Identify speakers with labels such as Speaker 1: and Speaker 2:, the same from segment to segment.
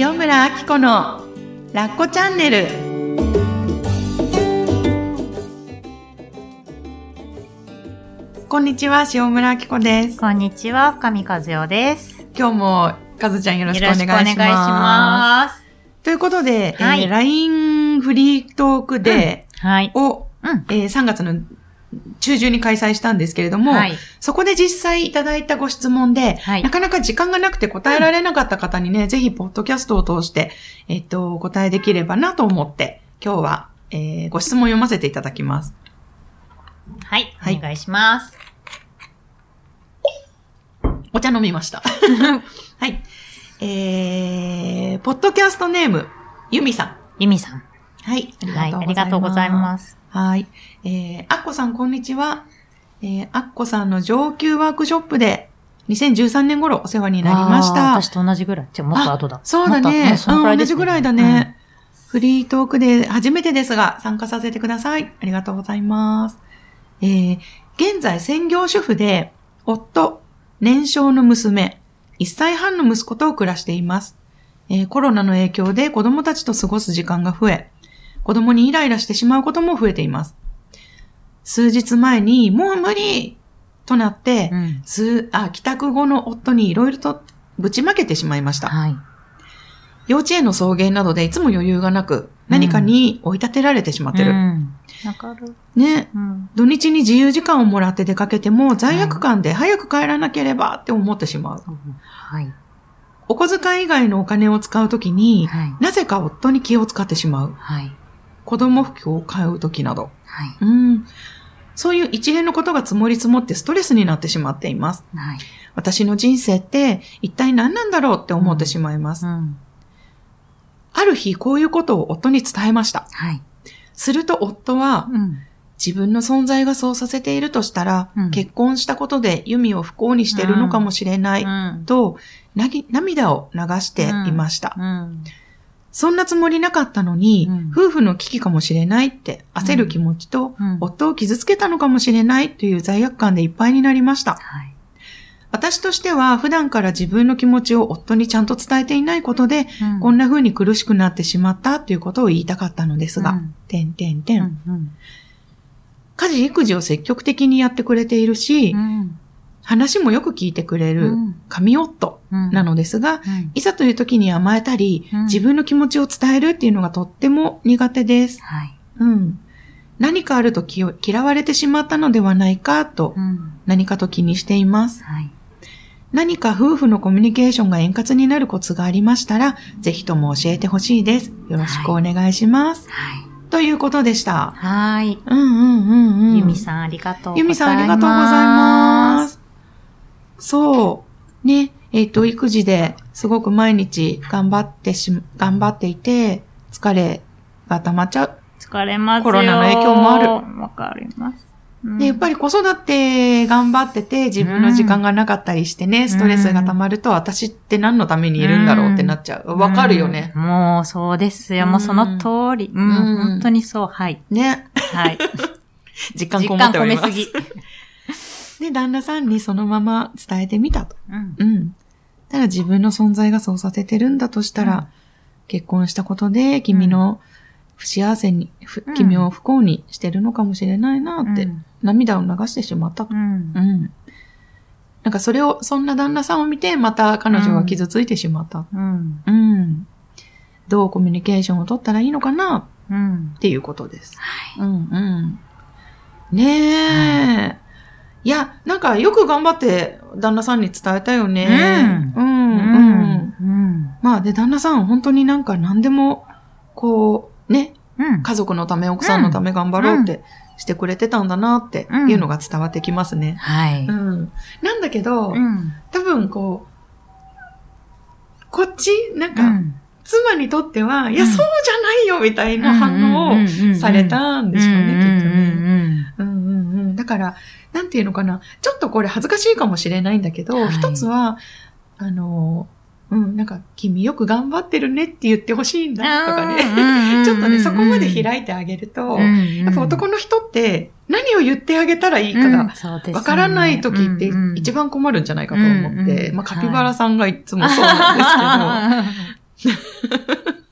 Speaker 1: 塩村あき子のラッコチャンネルこんにちは塩村あき子です
Speaker 2: こんにちは、深見和代です。
Speaker 1: 今日もかずちゃんよろしくお
Speaker 2: よ
Speaker 1: 願いします。ということで、
Speaker 2: はい
Speaker 1: えー LINE フリートークデ
Speaker 2: はい。
Speaker 1: ーを、
Speaker 2: うん。
Speaker 1: えー3月の中旬に開催したんですけれども、
Speaker 2: はい。
Speaker 1: そこで実際いただいたご質問で、
Speaker 2: はい
Speaker 1: なかなか時間がなくて答えられなかった方にね、ぜひポッドキャストを通して、えっと、お答えできればなと思って、今日は、えーご質問を読ませていただきます。
Speaker 2: はい。
Speaker 1: はい
Speaker 2: お願いします。
Speaker 1: お茶飲みました。はい。えー、ポッドキャストネーム、ゆみさん。
Speaker 2: ゆみさん。
Speaker 1: はい。
Speaker 2: はい。ありがとうござい
Speaker 1: す。
Speaker 2: ます。
Speaker 1: はい。えー、アッコさん、こんにちは。えー、アッコさんの上級ワークショップで、2013年頃お世話になりました。
Speaker 2: 私と同じぐらい。じゃあもっと後だ。
Speaker 1: そうだね。
Speaker 2: とそのくら
Speaker 1: うん、同じぐらいだね。フリートークで初めてですが、参加させてください。ありがとうございます。えー、現在専業主婦で、夫、年少の娘、1歳半の息子と暮らしています。えーコロナの影響で子供たちと過ごす時間が増え、子供にイライラしてしまうことも増えています。数日前に、もう無理となって、
Speaker 2: うん。
Speaker 1: すあ、帰宅後の夫にいろいろとぶちまけてしまいました。
Speaker 2: はい。
Speaker 1: 幼稚園の送迎などでいつも余裕がなく、何かに追い立てられてしまってる。
Speaker 2: うん。
Speaker 1: ね。
Speaker 2: うん。
Speaker 1: 土日に自由時間をもらって出かけても罪悪感で早く帰らなければって思ってしまう。
Speaker 2: はい。
Speaker 1: お小遣い以外のお金を使うときに、
Speaker 2: はい。
Speaker 1: なぜか夫に気を使ってしまう。
Speaker 2: はい。
Speaker 1: 子供服を買うときなど。
Speaker 2: はい。
Speaker 1: うん。そういう一連のことが積もり積もってストレスになってしまっています。
Speaker 2: はい。
Speaker 1: 私の人生って一体何なんだろうって思ってしまいます。
Speaker 2: うん。
Speaker 1: ある日こういうことを夫に伝えました。
Speaker 2: はい。
Speaker 1: すると夫は、
Speaker 2: うん。
Speaker 1: 自分の存在がそうさせているとしたら、
Speaker 2: うん
Speaker 1: 結婚したことでユミを不幸にしているのかもしれない、
Speaker 2: うん。
Speaker 1: となぎ涙を流していました、
Speaker 2: うん。
Speaker 1: そんなつもりなかったのに、
Speaker 2: うん
Speaker 1: 夫婦の危機かもしれないって焦る気持ちと、
Speaker 2: うん
Speaker 1: 夫を傷つけたのかもしれないという罪悪感でいっぱいになりました。
Speaker 2: はい。
Speaker 1: 私としては普段から自分の気持ちを夫にちゃんと伝えていないことで、
Speaker 2: うん
Speaker 1: こんな風に苦しくなってしまったということを言いたかったのですが、
Speaker 2: うん
Speaker 1: てんてんてん。家事育児を積極的にやってくれているし、
Speaker 2: うん。
Speaker 1: 話もよく聞いてくれる
Speaker 2: うん
Speaker 1: 神夫
Speaker 2: うん。
Speaker 1: なのですが、
Speaker 2: うん。
Speaker 1: いざという時に甘えたり、
Speaker 2: うん
Speaker 1: 自分の気持ちを伝えるっていうのがとっても苦手です。
Speaker 2: はい。
Speaker 1: うん。何かあるとき嫌われてしまったのではないかと、
Speaker 2: うん。
Speaker 1: 何かと気にしています。
Speaker 2: はい。
Speaker 1: 何か夫婦のコミュニケーションが円滑になるコツがありましたら、ぜひとも教えてほしいです。よろしくお願いします。
Speaker 2: はい。
Speaker 1: ということでした。
Speaker 2: はい。
Speaker 1: うんうんうんうん。
Speaker 2: ゆみさん、ありがとうございます。
Speaker 1: ゆみさんありがとうございます。そう。ね、えっ、と、育児ですごく毎日頑張ってし、頑張っていて、疲れが溜まっちゃう。
Speaker 2: 疲れますよ。
Speaker 1: コロナの影響もある
Speaker 2: わかります。うん
Speaker 1: で、やっぱり子育て頑張ってて自分の時間がなかったりしてね、ストレスが溜まると私って何のためにいるんだろうってなっちゃう。わかるよね。
Speaker 2: うんもう、そうですよ。
Speaker 1: うん
Speaker 2: もうその通り。うん、
Speaker 1: うん
Speaker 2: 本当にそう。はい。
Speaker 1: ね。
Speaker 2: はい。
Speaker 1: 実感こっております。
Speaker 2: 感込めすぎ。
Speaker 1: で、旦那さんにそのまま伝えてみたと。
Speaker 2: うん。
Speaker 1: うん。ただ自分の存在がそうさせてるんだとしたら、
Speaker 2: うん
Speaker 1: 結婚したことで君の不幸せに、ふ
Speaker 2: うん
Speaker 1: 君を不幸にしてるのかもしれないなって、
Speaker 2: うん
Speaker 1: 涙を流してしまったと。
Speaker 2: うん
Speaker 1: う。ん。なんかそれを、そんな旦那さんを見て、また彼女が傷ついてしまった。
Speaker 2: うん。
Speaker 1: うん。どうコミュニケーションを取ったらいいのかな
Speaker 2: うん。
Speaker 1: っていうことです。
Speaker 2: はい。
Speaker 1: うんうん。ねえ。いや、なんかよく頑張って旦那さんに伝えたよね。うん。うん。うん。
Speaker 2: うん。
Speaker 1: まあで、旦那さん本当になんか何でも、こう、ね、
Speaker 2: うん。
Speaker 1: 家族のため、奥さんのため頑張ろうってしてくれてたんだなっていうのが伝わってきますね。
Speaker 2: はい。
Speaker 1: うん。なんだけど、
Speaker 2: うん。
Speaker 1: 多分こう、こっち、なんか、
Speaker 2: うん。
Speaker 1: 妻にとっては、いや、
Speaker 2: うん
Speaker 1: そうじゃないよ、みたいな反応をされたんでしょうね、きっとね。
Speaker 2: ね。
Speaker 1: うんうんうん。だから、なんていうのかな。ちょっとこれ恥ずかしいかもしれないんだけど、
Speaker 2: はい。
Speaker 1: 一つは、あの、うん、なんか、君よく頑張ってるねって言ってほしいんだとかね。
Speaker 2: ね
Speaker 1: ちょっとね、そこまで
Speaker 2: い
Speaker 1: 開いてあげると、
Speaker 2: や
Speaker 1: やっぱ男の人って何を言ってあげたらいいかがわからない時って一番困るんじゃないかと思って、
Speaker 2: うんうん
Speaker 1: まあカピバラさんがいつもそうなんですけど、だ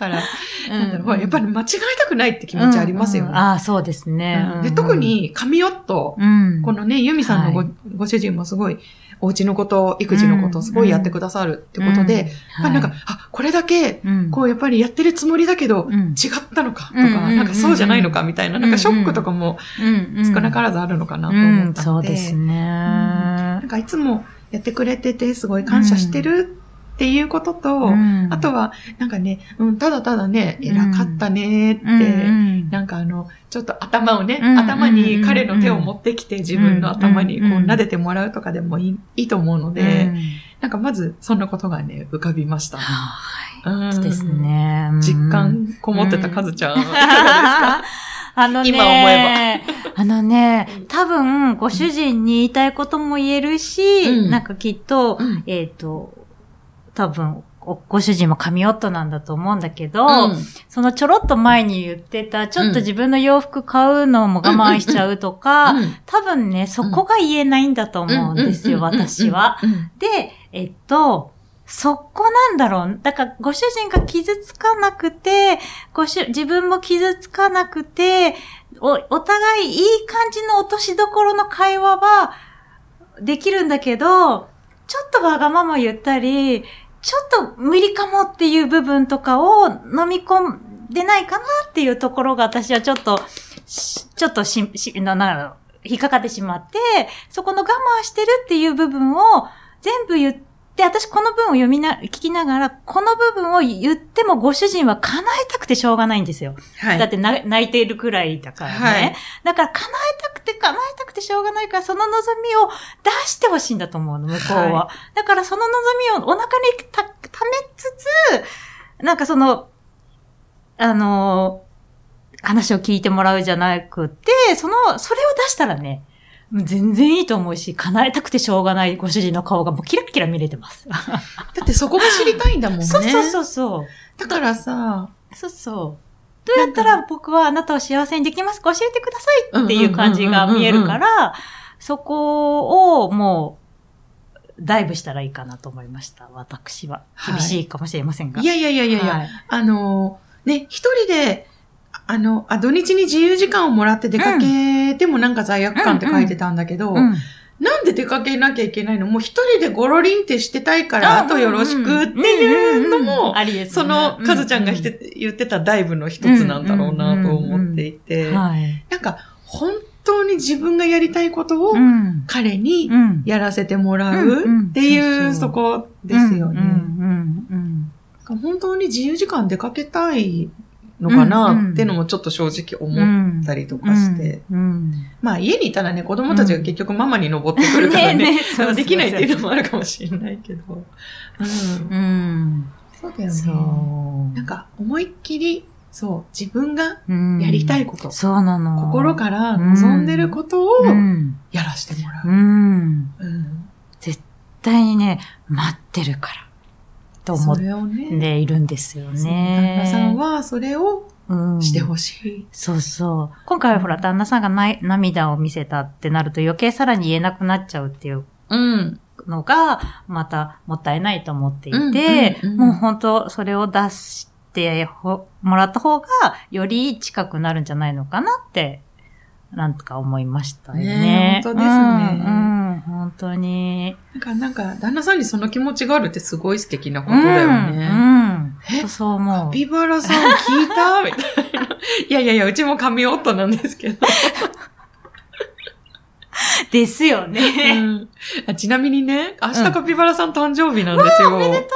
Speaker 1: から、なんだろう、やっぱり間違えたくないって気持ちありますよね。
Speaker 2: うんうんああ、そうですね。
Speaker 1: うん。で特、に、神夫、
Speaker 2: うん。
Speaker 1: このね、ユミさんのご,、
Speaker 2: は
Speaker 1: ご主人もすごい、お家のこと、育児のことをすごいやってくださるってことで、やっぱりなんか、あ、これだけ、
Speaker 2: うん、
Speaker 1: こうやっぱりやってるつもりだけど、
Speaker 2: うん、
Speaker 1: 違ったのかとか、
Speaker 2: うんうんうんうん。
Speaker 1: なんかそうじゃないのかみたいな、なんかショックとかも
Speaker 2: うん、うん、
Speaker 1: 少なからずあるのかなと
Speaker 2: うん、
Speaker 1: 思ったので、
Speaker 2: そうですね。
Speaker 1: なんかいつもやってくれててすごい感謝してるっていうことと、
Speaker 2: うん。
Speaker 1: あとは、なんかね、うん、ただただね、
Speaker 2: うん。
Speaker 1: 偉かったねって、
Speaker 2: うんうん。
Speaker 1: なんかあの、ちょっと頭をね、
Speaker 2: うん
Speaker 1: 頭に彼の手を持ってきて自分の頭にこう
Speaker 2: うん
Speaker 1: 撫でてもらうとかでもいいいいと思うので、
Speaker 2: うん。
Speaker 1: なんかまずそんなことがね、浮かびました。
Speaker 2: はい。
Speaker 1: うん。
Speaker 2: そうですね。うん。
Speaker 1: 実感こもってたカズちゃん、いかがですか？
Speaker 2: あのね、
Speaker 1: 今思え
Speaker 2: あのね、多分、ご主人に言いたいことも言えるし、
Speaker 1: うん。
Speaker 2: なんかきっと、
Speaker 1: うん。
Speaker 2: えっ、と、多分ご、ご主人も神夫なんだと思うんだけど、
Speaker 1: うん
Speaker 2: そのちょろっと前に言ってた、ちょっと自分の洋服買うのも我慢しちゃうとか、
Speaker 1: うん
Speaker 2: 多分ね、そこが言えないんだと思うんですよ、私は。
Speaker 1: うん
Speaker 2: で、えっと、そこなんだろう。だから、ご主人が傷つかなくて、ご主、自分も傷つかなくて、お、お互いいい感じの落としどころの会話はできるんだけど、ちょっとわがまま言ったり、ちょっと無理かもっていう部分とかを飲み込んでないかなっていうところが私はちょっと、しちょっとし、し、な、な、引っかかってしまって、そこの我慢してるっていう部分を全部言って、私この文を読みな、聞きながら、この部分を言ってもご主人は叶えたくてしょうがないんですよ。
Speaker 1: はい。
Speaker 2: だってな泣いているくらいだからね。
Speaker 1: はい
Speaker 2: だから叶えたくて叶えたくてしょうがないから、その望みを出してほしいんだと思うの、向こうは。
Speaker 1: は
Speaker 2: だからその望みをお腹にた、溜めつつ、なんかその、あの、話を聞いてもらうじゃなくて、その、それを出したらね、全然いいと思うし、叶えたくてしょうがないご主人の顔がもうキラキラ見れてます。
Speaker 1: だってそこが知りたいんだもんね。
Speaker 2: そうそうそうそう。
Speaker 1: だからさ、
Speaker 2: そうそう。どうやったら僕はあなたを幸せにできますか？教えてくださいっていう感じが見えるから、そこをもう、ダイブしたらいいかなと思いました。私は。
Speaker 1: はい
Speaker 2: 厳しいかもしれませんが。
Speaker 1: いやいやいやいやいや、
Speaker 2: はい
Speaker 1: あの、ね、一人で、あの、あ、土日に自由時間をもらって出かけてもなんか罪悪感って書いてたんだけど、
Speaker 2: うん。
Speaker 1: なんで出かけなきゃいけないの？もう一人でゴロリンってしてたいから、あとよろしくっていうのも、その、カズちゃんが言ってたダイブの一つなんだろうなと思っていて、
Speaker 2: はい。
Speaker 1: なんか、本当に自分がやりたいことを
Speaker 2: うん。
Speaker 1: 彼に
Speaker 2: うん。
Speaker 1: やらせてもら
Speaker 2: う
Speaker 1: っていう、
Speaker 2: そ
Speaker 1: こですよね。本当に自由時間出かけたいのかなっていうのもちょっと正直
Speaker 2: うん。
Speaker 1: 思ったりとかして。
Speaker 2: うん。
Speaker 1: まあ家にいたらね、子供たちが結局ママに登ってくるからね、できないっていうのもあるかもしれないけど。うん。
Speaker 2: うん。
Speaker 1: そうだよ
Speaker 2: そ
Speaker 1: ね。
Speaker 2: う。
Speaker 1: なんか思いっきり、そう、自分が
Speaker 2: うん
Speaker 1: やりたいこと、
Speaker 2: そうなの。
Speaker 1: 心から望んでることを
Speaker 2: うん。
Speaker 1: やらせてもら
Speaker 2: う。絶対にね、待ってるから。と思っているんですよ
Speaker 1: そう旦
Speaker 2: ね。
Speaker 1: 那さんはそれを
Speaker 2: うん
Speaker 1: してほしい。
Speaker 2: そうそう。今回はほら、旦那さんがない涙を見せたってなると余計さらに言えなくなっちゃうっていう
Speaker 1: うん。
Speaker 2: のが、またもったいないと思っていて、
Speaker 1: うんうんうん
Speaker 2: もう本当それを出してほもらった方が、より近くなるんじゃないのかなって、なんとか思いましたよね。
Speaker 1: ね本当ですね
Speaker 2: うん、うん本当に。
Speaker 1: なんか、なんか、旦那さんにその気持ちがあるってすごい素敵なことだよ
Speaker 2: うん、
Speaker 1: ね。
Speaker 2: うん。
Speaker 1: え
Speaker 2: 本当そう思う。
Speaker 1: カピバラさん聞いたみたいな。いやいやいや、うちも神夫なんですけど。
Speaker 2: ですよ
Speaker 1: う
Speaker 2: ね。
Speaker 1: んあちなみにね、明日カピバラさん誕生日なんですよ。
Speaker 2: おめでとう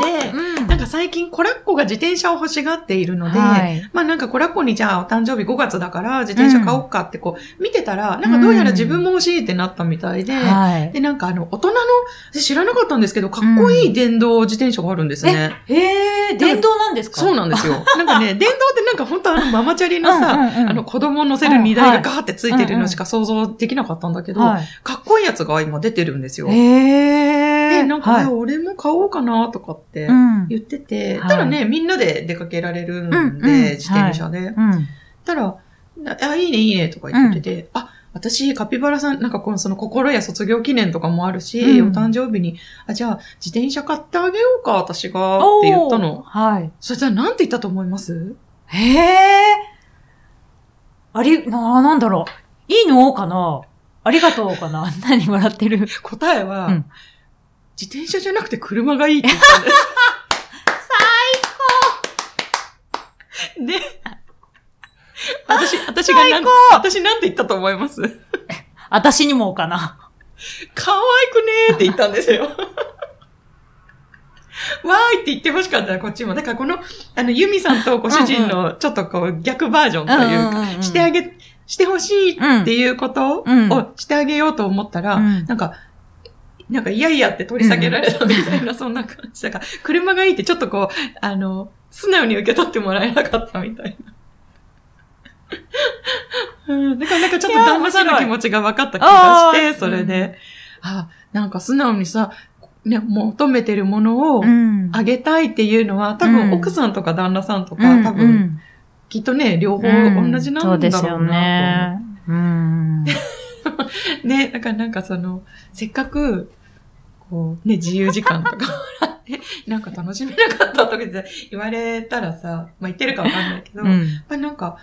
Speaker 2: ございます。
Speaker 1: で、
Speaker 2: うん
Speaker 1: か最近コラッコが自転車を欲しがっているので、
Speaker 2: はい
Speaker 1: まあなんかコラッコにじゃあお誕生日5月だから自転車買おうかってこう見てたら、なんかどうやら自分も欲しいってなったみたいで、
Speaker 2: はい。
Speaker 1: でなんかあの大人の、私知らなかったんですけど、かっこいい電動自転車があるんですね。
Speaker 2: えー、電動なんですか？
Speaker 1: そうなんですよ。なんかね、電動ってなんか本当あのママチャリのさ、
Speaker 2: うんうんうん
Speaker 1: あの子供乗せる荷台がガーってついてるのしか想像できなかったんだけど、
Speaker 2: はい。
Speaker 1: かっこいいやつが今出てるんですよ。
Speaker 2: えー。
Speaker 1: で、なんか、
Speaker 2: はい
Speaker 1: あ俺も買おうかなとかって
Speaker 2: うん。
Speaker 1: 言ってて、
Speaker 2: はい
Speaker 1: ただね、みんなで出かけられるんで、
Speaker 2: うんうん
Speaker 1: 自転車で。
Speaker 2: うん。
Speaker 1: たら、あ、いいねいいねとか言ってて、あ、私、カピバラさん、なんかこのその心や卒業記念とかもあるし、
Speaker 2: うん
Speaker 1: お誕生日に、あ、じゃあ自転車買ってあげようか、私が、って言ったの。
Speaker 2: はい。
Speaker 1: そしたらなんて言ったと思います？
Speaker 2: へえ。あり、な、なんだろう。いいの？かな？ありがとうかな？何笑ってる？
Speaker 1: 答えは、
Speaker 2: うん
Speaker 1: 自転車じゃなくて車がいいって言ったんです。最高で、私、私がなん私なんて言ったと思います？
Speaker 2: 私にもかな。
Speaker 1: 可愛くねーって言ったんですよ。わーいって言ってほしかったらこっちも。だからこの、あの、ユミさんとご主人のちょっとこう逆バージョンという
Speaker 2: うんうんうん
Speaker 1: してあげ、してほしいっていうこと
Speaker 2: うん
Speaker 1: をしてあげようと思ったら、
Speaker 2: うん
Speaker 1: なんか、なんか、いやいやって取り下げられたみたいな、そんな感じだから、車がいいってちょっとこう、あの、素直に受け取ってもらえなかったみたいな。うん、だからなんかちょっと旦那さんの気持ちが分かった気がして、それで、あ、なんか素直にさ、ね、求めてるものを
Speaker 2: ん
Speaker 1: あげたいっていうのは、多
Speaker 2: うん
Speaker 1: 分奥さんとか旦那さんとか、
Speaker 2: うん
Speaker 1: 多分、きっとね、両方同じなんだろうなと思う。
Speaker 2: そうですよね。うん。
Speaker 1: ね、だからなんかその、せっかく、こう、ね、自由時間とかもらって、なんか楽しめなかったとかって言われたらさ、まあ言ってるかわかんないけど、やっ
Speaker 2: うん。
Speaker 1: ぱりなんか、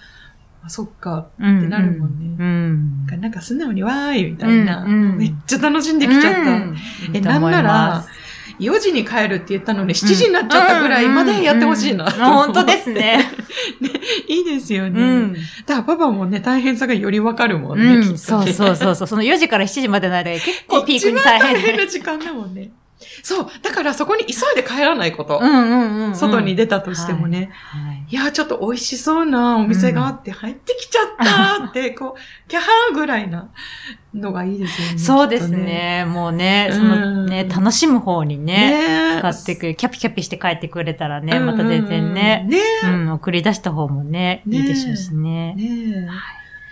Speaker 1: あ、そっか、
Speaker 2: うん。
Speaker 1: ってなるもんね
Speaker 2: うん。
Speaker 1: なんか素直にわーいみたいな、
Speaker 2: うんうん
Speaker 1: めっちゃ楽しんできちゃった。
Speaker 2: うん
Speaker 1: え、なんなら、4時に帰るって言ったのに7時になっちゃったぐらいまでやってほしいな。
Speaker 2: うんうんうん本当ですね。
Speaker 1: いいですよね。
Speaker 2: うん。
Speaker 1: だからパパもね、大変さがよりわかるもんね、
Speaker 2: うん、
Speaker 1: きっとね
Speaker 2: そうそうそうそう。その4時から7時までの間が結構ピークに大
Speaker 1: 一番大変。な時間だもんね。そう。だからそこに急いで帰らないこと。
Speaker 2: うんうんうんうん。
Speaker 1: 外に出たとしてもね。
Speaker 2: はい。
Speaker 1: い、や、ちょっと美味しそうなお店があって入ってきちゃったって、こう、キャハーぐらいなのがいいですよね。
Speaker 2: そうです
Speaker 1: きっと。
Speaker 2: ね。もうね、
Speaker 1: うん
Speaker 2: そのね、楽しむ方にね、
Speaker 1: ね
Speaker 2: 使ってくる。キャピキャピして帰ってくれたらね、
Speaker 1: うん
Speaker 2: また全然ね、
Speaker 1: ね
Speaker 2: うん、送り出した方もね、
Speaker 1: ね
Speaker 2: いいでしょうしね。
Speaker 1: ね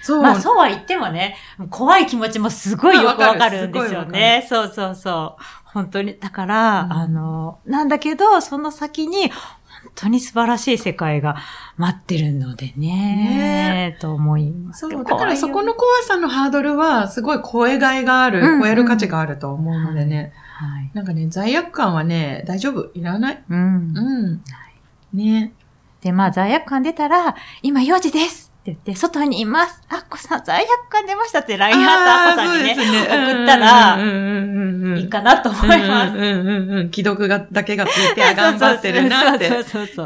Speaker 1: そう。
Speaker 2: まあそうは言ってもね、怖い気持ちもすごいよくわかるんですよね。そうそうそう。本当に。だから、
Speaker 1: うん
Speaker 2: あの、なんだけど、その先に、本当に素晴らしい世界が待ってるのでね、と思います。
Speaker 1: そう。だからそこの怖さのハードルは、すごい超えがいがある、
Speaker 2: うん
Speaker 1: 超える価値があると思うのでね。
Speaker 2: はい。
Speaker 1: なんかね、罪悪感はね、大丈夫？いらない？
Speaker 2: うん。
Speaker 1: うん。ね。
Speaker 2: で、まあ、罪悪感出たら、今4時です言って、外にいます。あっこさん、罪悪感出ましたって LINE ハートあっこさんにね、送ったら。いいかなと思います。
Speaker 1: うんうんうんうん。既読が、だけがついて、あ頑張ってるなって。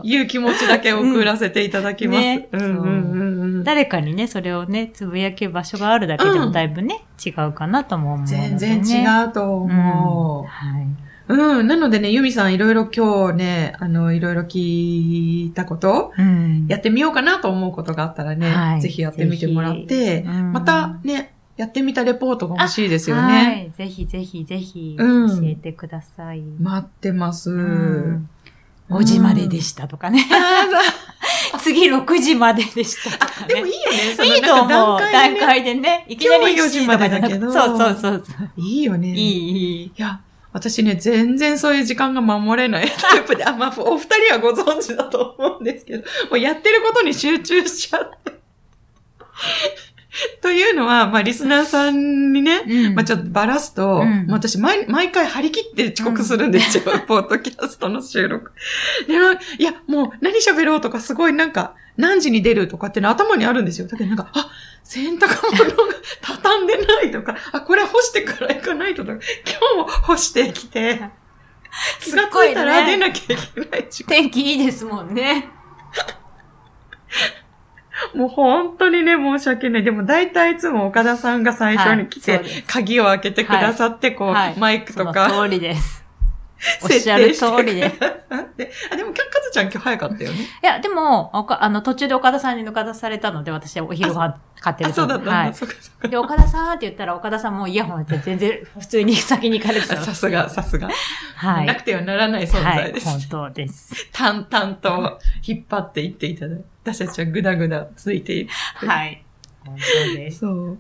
Speaker 1: いう気持ちだけ送らせていただきます。
Speaker 2: 誰かにね、それをね、つぶやける場所があるだけで
Speaker 1: うん
Speaker 2: もだいぶね、違うかなとも思うので、ね。
Speaker 1: 全然違うと
Speaker 2: うん。
Speaker 1: 思
Speaker 2: はい。
Speaker 1: う。うん。なのでね、ユミさんいろいろ今日ね、あの、いろいろ聞いたこと、
Speaker 2: うん
Speaker 1: やってみようかなと思うことがあったらね、
Speaker 2: はい
Speaker 1: ぜひやってみてもらって、
Speaker 2: うん
Speaker 1: またね、やってみたレポートが欲しいですよ
Speaker 2: は
Speaker 1: ね。
Speaker 2: い。ぜひぜひぜひ、
Speaker 1: うん
Speaker 2: 教えてください。
Speaker 1: 待ってます。
Speaker 2: うん5時まででしたとかね。次6時まででしたとかね。
Speaker 1: でもいいよね。その
Speaker 2: いいと思う。段
Speaker 1: でね
Speaker 2: 階でね。いきなり
Speaker 1: 今日は4時までだけど
Speaker 2: 7時とかじゃなくそうそうそうそう。
Speaker 1: いいよね。
Speaker 2: いい、いい。
Speaker 1: いや、私ね、全然そういう時間が守れない タイプで、あ、まあ、お二人はご存知だと思うんですけど、もうやってることに集中しちゃって。というのは、まあ、リスナーさんにね、
Speaker 2: うん
Speaker 1: まあ、ちょっとばらすと、
Speaker 2: うん
Speaker 1: まあ私毎、毎回張り切って遅刻するんですよ、ポッドキャストの収録。で、ないや、もう何喋ろうとかすごいなんか、何時に出るとかっての頭にあるんですよ。だけどなんか、あ、洗濯物が畳んでないとか、あ、これ干してから行かないととか、今日も干してきて、気がついたら出なきゃいけない時間。
Speaker 2: 天気いいですもんね。
Speaker 1: もう本当にね、申し訳ない。でも大体いつも岡田さんが最初に来て、
Speaker 2: はい
Speaker 1: 鍵を開けてくださって、こう、
Speaker 2: はい
Speaker 1: マイクとか、
Speaker 2: その通りです。おっ
Speaker 1: 設
Speaker 2: しゃる通りです。
Speaker 1: くださって。あ、でも、かずちゃん今日早かったよね。
Speaker 2: いや、でも、おかあの、途中で岡田さんに抜か出されたので、私はお昼ご飯買ってる
Speaker 1: あ、そうだった。
Speaker 2: はい。
Speaker 1: そうかそうか
Speaker 2: で、岡田さんって言ったら、岡田さんもイヤホンって全然普通に先に行かれてたの。
Speaker 1: さすが、さすが。
Speaker 2: はい。
Speaker 1: なくてはならない存在です。
Speaker 2: はい、本当です。
Speaker 1: 淡々と引っ張っていっていただいて、私たちはぐだぐだついている。
Speaker 2: はい。本当です。
Speaker 1: そう。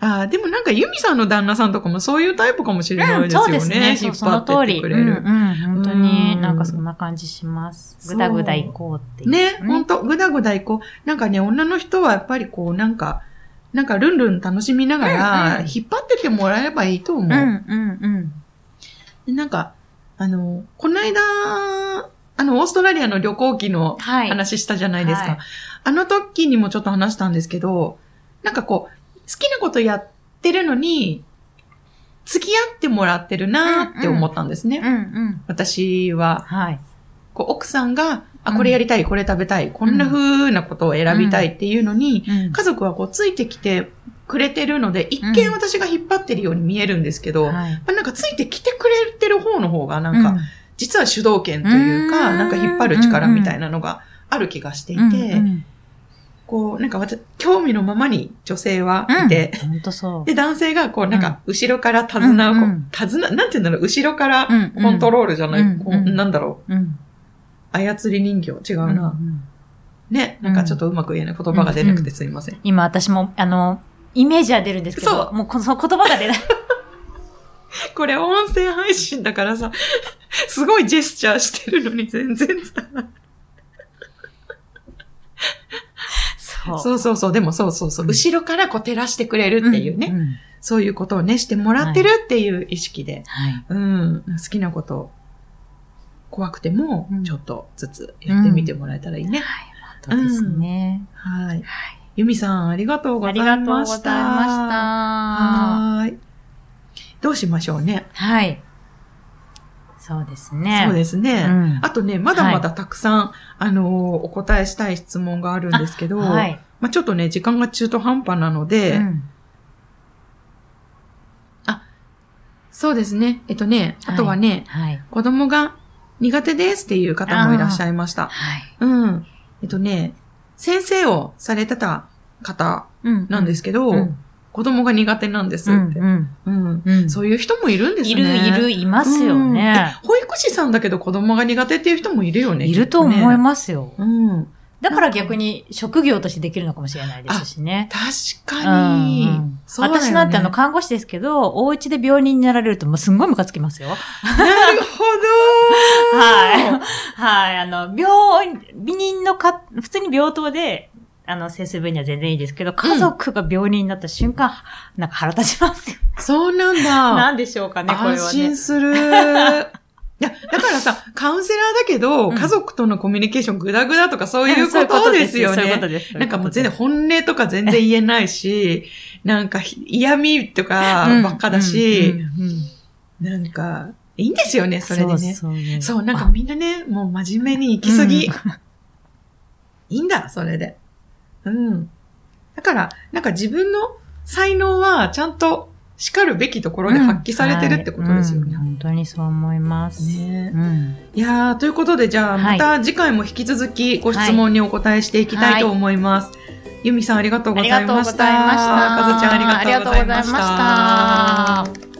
Speaker 1: あーでもなんかユミさんの旦那さんとかもそういうタイプかもしれないですよね。
Speaker 2: そうですね。そう、そ
Speaker 1: 引っ張ってっ
Speaker 2: の通り。
Speaker 1: てくれる。
Speaker 2: うん、うん、本当
Speaker 1: うん
Speaker 2: になんかそんな感じします。ぐだぐだ行こうっていう。
Speaker 1: ね、ほんと、ぐだぐだいこう。なんかね、女の人はやっぱりこう、なんか、なんかルンルン楽しみなが
Speaker 2: うん
Speaker 1: ら、
Speaker 2: うん
Speaker 1: 引っ張っててもらえればいいと思う。
Speaker 2: うん、うん、
Speaker 1: でなんか、あの、この間、あの、オーストラリアの旅行記の
Speaker 2: はい。
Speaker 1: 話したじゃないですか。
Speaker 2: はい
Speaker 1: あの時にもちょっと話したんですけど、なんかこう、好きなことやってるのに、付き合ってもらってるなーって思ったんですね。
Speaker 2: うん、うん。
Speaker 1: 私は、
Speaker 2: はい。
Speaker 1: こう奥さんが、あ、
Speaker 2: うん
Speaker 1: これやりたい、これ食べたい、こんな風なことを選びたいっていうのに、
Speaker 2: うん。
Speaker 1: 家族はこうついてきてくれてるので、一見私が引っ張ってるように見えるんですけど、
Speaker 2: はい。
Speaker 1: まあなんかついてきてくれてる方の方がなんか、
Speaker 2: うん。
Speaker 1: 実は主導権というか、
Speaker 2: うん。
Speaker 1: なんか引っ張る力みたいなのがある気がしていて、
Speaker 2: うん。うん
Speaker 1: こう、なんか私、興味のままに女性はいて、
Speaker 2: うん、ほんとそう。
Speaker 1: で、男性がこう、なんか、後ろから手綱をこう、
Speaker 2: うんうん
Speaker 1: 手綱、なんて言うんだろう、後ろからコントロールじゃない、こう
Speaker 2: うんうん
Speaker 1: なんだろう、
Speaker 2: うん。
Speaker 1: 操り人形？違うな。
Speaker 2: うんうん
Speaker 1: ね、なんかちょっとうまく言えない言葉が出なくてすいません。
Speaker 2: 今私も、あの、イメージは出るんですけど、
Speaker 1: そう
Speaker 2: もうこの言葉が出ない。
Speaker 1: これ音声配信だからさ、すごいジェスチャーしてるのに全然伝わらない。
Speaker 2: そう。
Speaker 1: そうそうでもそうそうそう、
Speaker 2: うん
Speaker 1: 後ろからこう照らしてくれるっていうね、
Speaker 2: んん
Speaker 1: そういうことをね、してもらってるっていう意識で、
Speaker 2: はい。
Speaker 1: うん、好きなこと、怖くても
Speaker 2: うん、
Speaker 1: ちょっとずつやってみてもらえたらいいね。
Speaker 2: そうですね。
Speaker 1: はい。
Speaker 2: はい。
Speaker 1: ゆみさん、ありがとうござい
Speaker 2: ありがとうご
Speaker 1: ました。
Speaker 2: ざいました。
Speaker 1: はーい。どうしましょうね。
Speaker 2: はい。そうですね。
Speaker 1: そうですね。
Speaker 2: うん
Speaker 1: あとね、まだまだたくさん、あのーお答えしたい質問があるんですけど、
Speaker 2: はい。
Speaker 1: まあちょっとね、時間が中途半端なので、
Speaker 2: うん
Speaker 1: そうですね。えっとね、あとはね、
Speaker 2: はい。
Speaker 1: 子供が苦手ですっていう方もいらっしゃいました。
Speaker 2: はい。
Speaker 1: うん。えっとね、先生をされてた方
Speaker 2: うん
Speaker 1: なんですけど、
Speaker 2: うん
Speaker 1: 子供が苦手なんですって。
Speaker 2: うん
Speaker 1: うん
Speaker 2: うん
Speaker 1: そういう人もいるんですね。
Speaker 2: いる、いる、いますよ
Speaker 1: うん保育士さんだけど子供が苦手っていう人もいるよね。
Speaker 2: いると思い
Speaker 1: す。
Speaker 2: ますよ。
Speaker 1: うん。
Speaker 2: だから逆に職業としてできるのかもしれないですしね。
Speaker 1: 確かに。
Speaker 2: うんうん
Speaker 1: そう
Speaker 2: 私なんてあの看護師ですけど、お家で病人になられるともうすんごいムカつきますよ。
Speaker 1: なるほど
Speaker 2: はい。はい。あの、病人のか、普通に病棟で、あの、接する分には全然いいですけど、家族が病人になった瞬間、なんか腹立ちますよ。
Speaker 1: そうなんだ。
Speaker 2: なんでしょうかね、これはね。
Speaker 1: 安心する。いや、だからさ、カウンセラーだけど、
Speaker 2: うん
Speaker 1: 家族とのコミュニケーショングダグダとかそういうことですよ
Speaker 2: そういうこ
Speaker 1: ね。
Speaker 2: とです。
Speaker 1: なんかもう全然本音とか全然言えないし、なんかひ嫌味とかばっかだし、
Speaker 2: うんうんうん
Speaker 1: なんか、いいんですよね、それでね。
Speaker 2: そうそう
Speaker 1: そう、なんかみんなね、もう真面目に行き過ぎ。
Speaker 2: うん
Speaker 1: いいんだ、それで。うん。だから、なんか自分の才能はちゃんと叱るべきところで発揮されてるってことですよね。
Speaker 2: はいうん本当にそう思います。
Speaker 1: ね
Speaker 2: うん
Speaker 1: いやー、ということで、じゃあ、
Speaker 2: はい
Speaker 1: また次回も引き続きご質問にお答えしていきたいと思います。ゆみさんありがとうございました。
Speaker 2: ありがとうございました
Speaker 1: かずちゃんありがとうございまし
Speaker 2: ありがとうございました
Speaker 1: た。